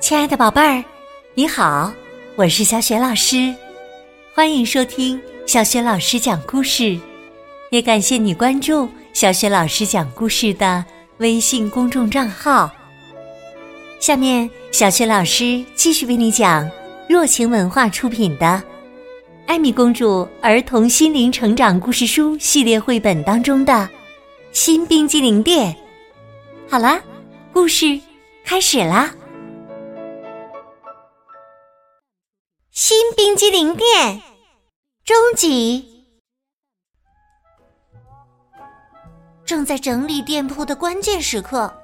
亲爱的宝贝儿，你好，我是小雪老师，欢迎收听小雪老师讲故事，也感谢你关注小雪老师讲故事的微信公众账号。下面，小雪老师继续为你讲若晴文化出品的《艾米公主儿童心灵成长故事书》系列绘本当中的《新冰激凌店》。好啦，故事开始啦！新冰激凌店终极。正在整理店铺的关键时刻，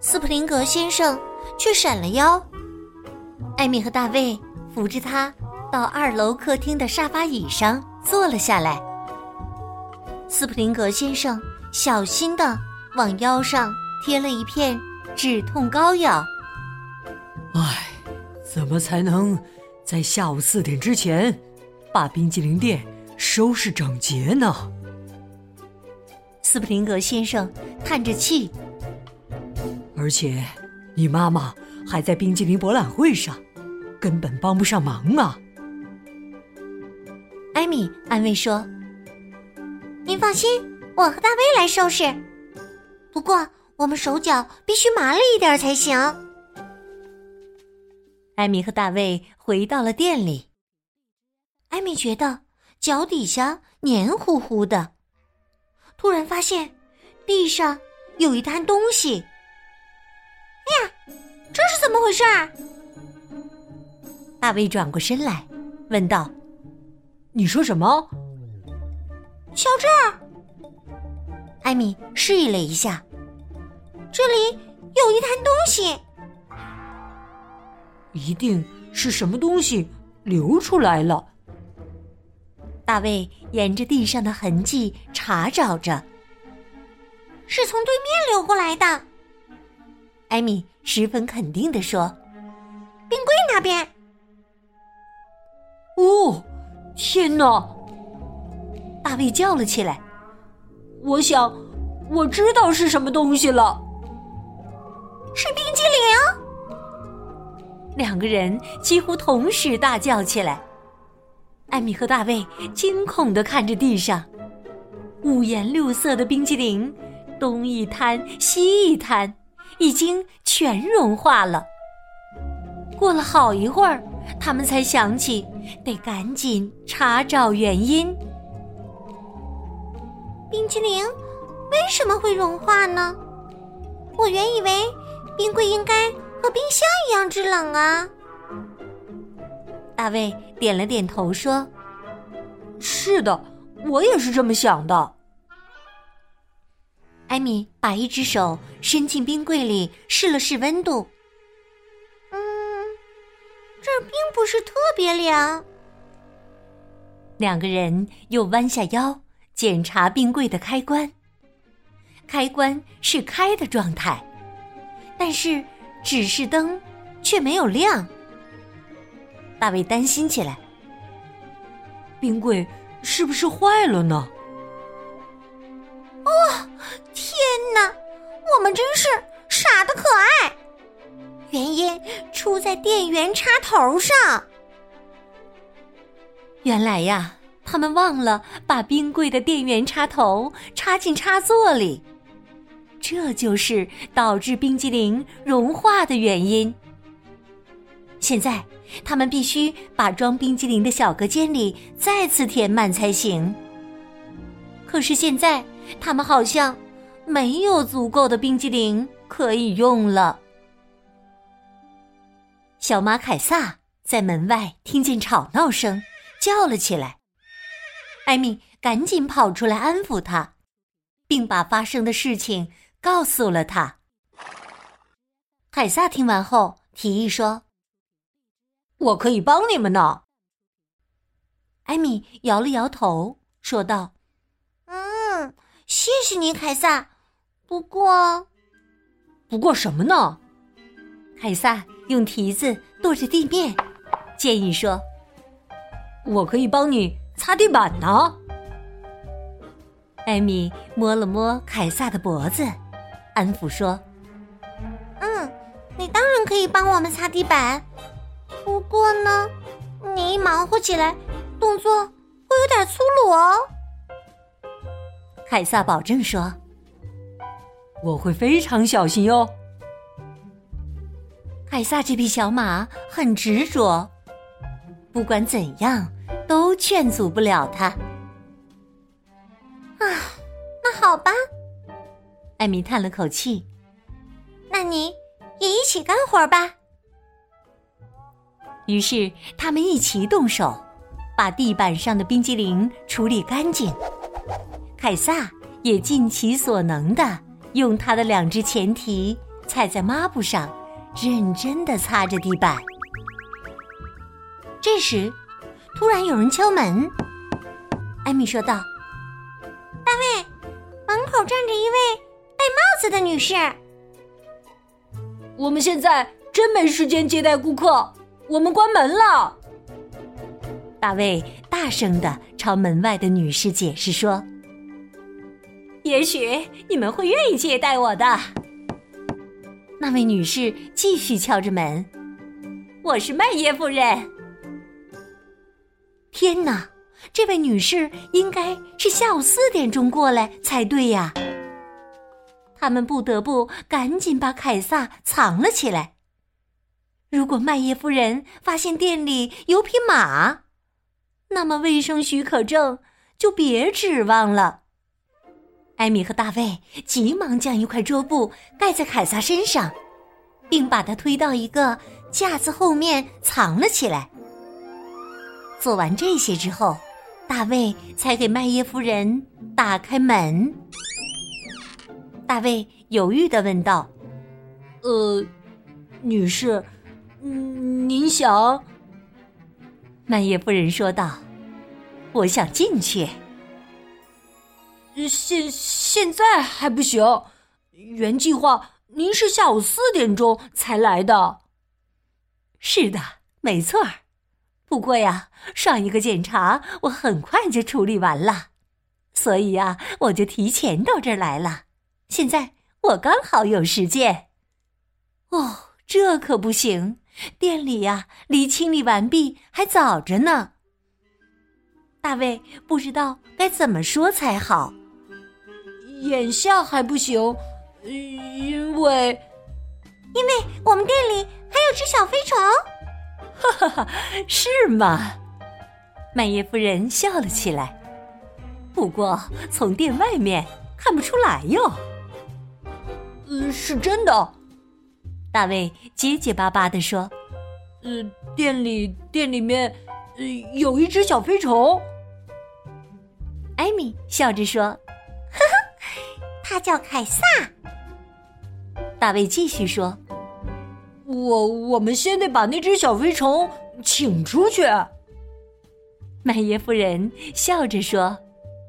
斯普林格先生却闪了腰。艾米和大卫扶着他到二楼客厅的沙发椅上坐了下来。斯普林格先生小心的往腰上贴了一片止痛膏药。唉，怎么才能？在下午四点之前，把冰激凌店收拾整洁呢。斯普林格先生叹着气。而且，你妈妈还在冰激凌博览会上，根本帮不上忙啊。艾米安慰说：“您放心，我和大卫来收拾。不过，我们手脚必须麻利一点才行。”艾米和大卫回到了店里。艾米觉得脚底下黏糊糊的，突然发现地上有一滩东西。哎呀，这是怎么回事？大卫转过身来，问道：“你说什么？”瞧这儿。艾米示意了一下，这里有一滩东西。一定是什么东西流出来了。大卫沿着地上的痕迹查找着，是从对面流过来的。艾米十分肯定的说：“冰柜那边。”哦，天哪！大卫叫了起来：“我想，我知道是什么东西了，是冰激凌。”两个人几乎同时大叫起来。艾米和大卫惊恐的看着地上，五颜六色的冰激凌，东一滩西一滩，已经全融化了。过了好一会儿，他们才想起得赶紧查找原因。冰激凌为什么会融化呢？我原以为冰柜应该。和冰箱一样制冷啊！大卫点了点头说：“是的，我也是这么想的。”艾米把一只手伸进冰柜里试了试温度，嗯，这儿并不是特别凉。两个人又弯下腰检查冰柜的开关，开关是开的状态，但是。指示灯却没有亮，大卫担心起来。冰柜是不是坏了呢？哦，天哪！我们真是傻的可爱。原因出在电源插头上。原来呀，他们忘了把冰柜的电源插头插进插座里。这就是导致冰激凌融化的原因。现在，他们必须把装冰激凌的小隔间里再次填满才行。可是现在，他们好像没有足够的冰激凌可以用了。小马凯撒在门外听见吵闹声，叫了起来。艾米赶紧跑出来安抚他，并把发生的事情。告诉了他。凯撒听完后提议说：“我可以帮你们呢。”艾米摇了摇头，说道：“嗯，谢谢你，凯撒。不过，不过什么呢？”凯撒用蹄子跺着地面，建议说：“我可以帮你擦地板呢。”艾米摸了摸凯撒的脖子。安抚说：“嗯，你当然可以帮我们擦地板，不过呢，你一忙活起来，动作会有点粗鲁哦。凯撒保证说：“我会非常小心哟。”凯撒这匹小马很执着，不管怎样都劝阻不了他。啊，那好吧，艾米叹了口气。那你。也一起干活吧。于是他们一起动手，把地板上的冰激凌处理干净。凯撒也尽其所能的用他的两只前蹄踩在抹布上，认真的擦着地板。这时，突然有人敲门。艾米说道：“大卫，门口站着一位子的女士。”我们现在真没时间接待顾客，我们关门了。大卫大声的朝门外的女士解释说：“也许你们会愿意接待我的。”那位女士继续敲着门：“我是麦耶夫人。”天哪，这位女士应该是下午四点钟过来才对呀。他们不得不赶紧把凯撒藏了起来。如果麦耶夫人发现店里有匹马，那么卫生许可证就别指望了。艾米和大卫急忙将一块桌布盖在凯撒身上，并把他推到一个架子后面藏了起来。做完这些之后，大卫才给麦耶夫人打开门。大卫犹豫的问道：“呃，女士，您想？”曼叶夫人说道：“我想进去。现现在还不行。原计划您是下午四点钟才来的。是的，没错儿。不过呀，上一个检查我很快就处理完了，所以呀，我就提前到这儿来了。”现在我刚好有时间。哦，这可不行，店里呀离清理完毕还早着呢。大卫不知道该怎么说才好。眼下还不行，因为因为我们店里还有只小飞虫。哈哈哈，是吗？麦耶夫人笑了起来。不过从店外面看不出来哟。嗯，是真的。大卫结结巴巴的说：“呃，店里店里面，呃，有一只小飞虫。”艾米笑着说：“呵呵，他叫凯撒。”大卫继续说：“我我们先得把那只小飞虫请出去。”麦耶夫人笑着说：“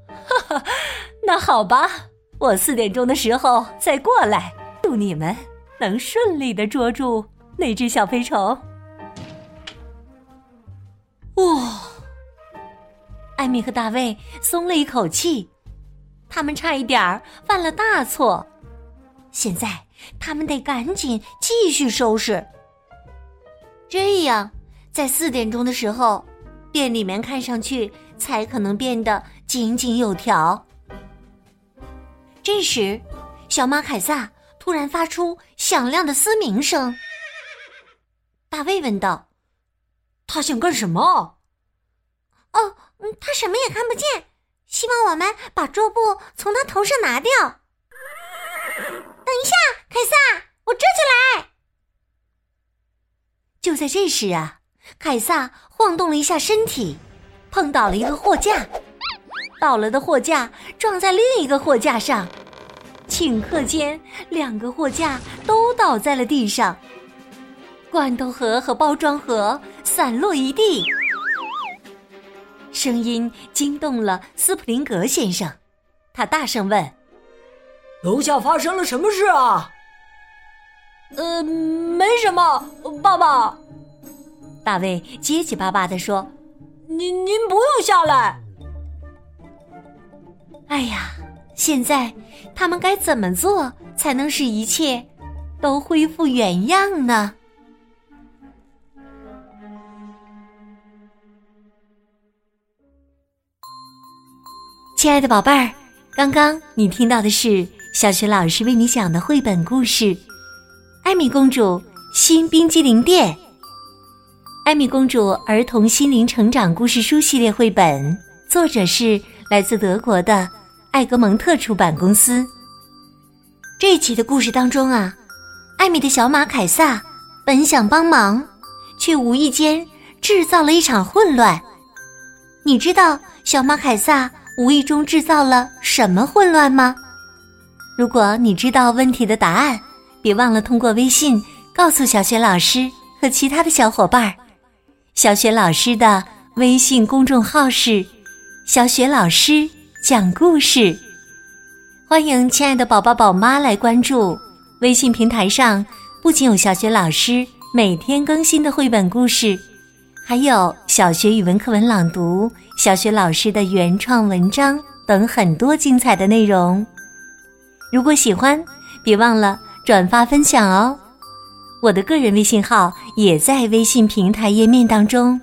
哈哈，那好吧。”我四点钟的时候再过来，祝你们能顺利的捉住那只小飞虫。哇！艾米和大卫松了一口气，他们差一点儿犯了大错，现在他们得赶紧继续收拾，这样在四点钟的时候，店里面看上去才可能变得井井有条。这时，小马凯撒突然发出响亮的嘶鸣声。大卫问道：“他想干什么？”“哦，他什么也看不见，希望我们把桌布从他头上拿掉。”“等一下，凯撒，我这就来。”就在这时啊，凯撒晃动了一下身体，碰倒了一个货架。倒了的货架撞在另一个货架上，顷刻间，两个货架都倒在了地上。罐头盒和包装盒散落一地，声音惊动了斯普林格先生，他大声问：“楼下发生了什么事啊？”“呃，没什么，爸爸。”大卫结结巴巴地说：“您您不用下来。”哎呀，现在他们该怎么做才能使一切都恢复原样呢？亲爱的宝贝儿，刚刚你听到的是小雪老师为你讲的绘本故事《艾米公主新冰激凌店》。艾米公主儿童心灵成长故事书系列绘本，作者是来自德国的艾格蒙特出版公司。这一集的故事当中啊，艾米的小马凯撒本想帮忙，却无意间制造了一场混乱。你知道小马凯撒？无意中制造了什么混乱吗？如果你知道问题的答案，别忘了通过微信告诉小雪老师和其他的小伙伴儿。小雪老师的微信公众号是“小雪老师讲故事”，欢迎亲爱的宝宝宝妈来关注。微信平台上不仅有小学老师每天更新的绘本故事。还有小学语文课文朗读、小学老师的原创文章等很多精彩的内容。如果喜欢，别忘了转发分享哦。我的个人微信号也在微信平台页面当中。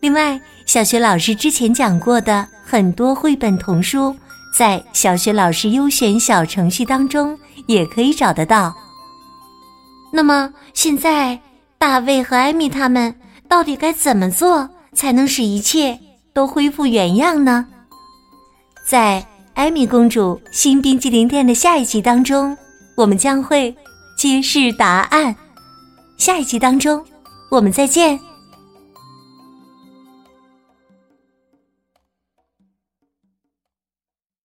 另外，小学老师之前讲过的很多绘本童书，在小学老师优选小程序当中也可以找得到。那么，现在大卫和艾米他们。到底该怎么做才能使一切都恢复原样呢？在艾米公主新冰激凌店的下一集当中，我们将会揭示答案。下一集当中，我们再见。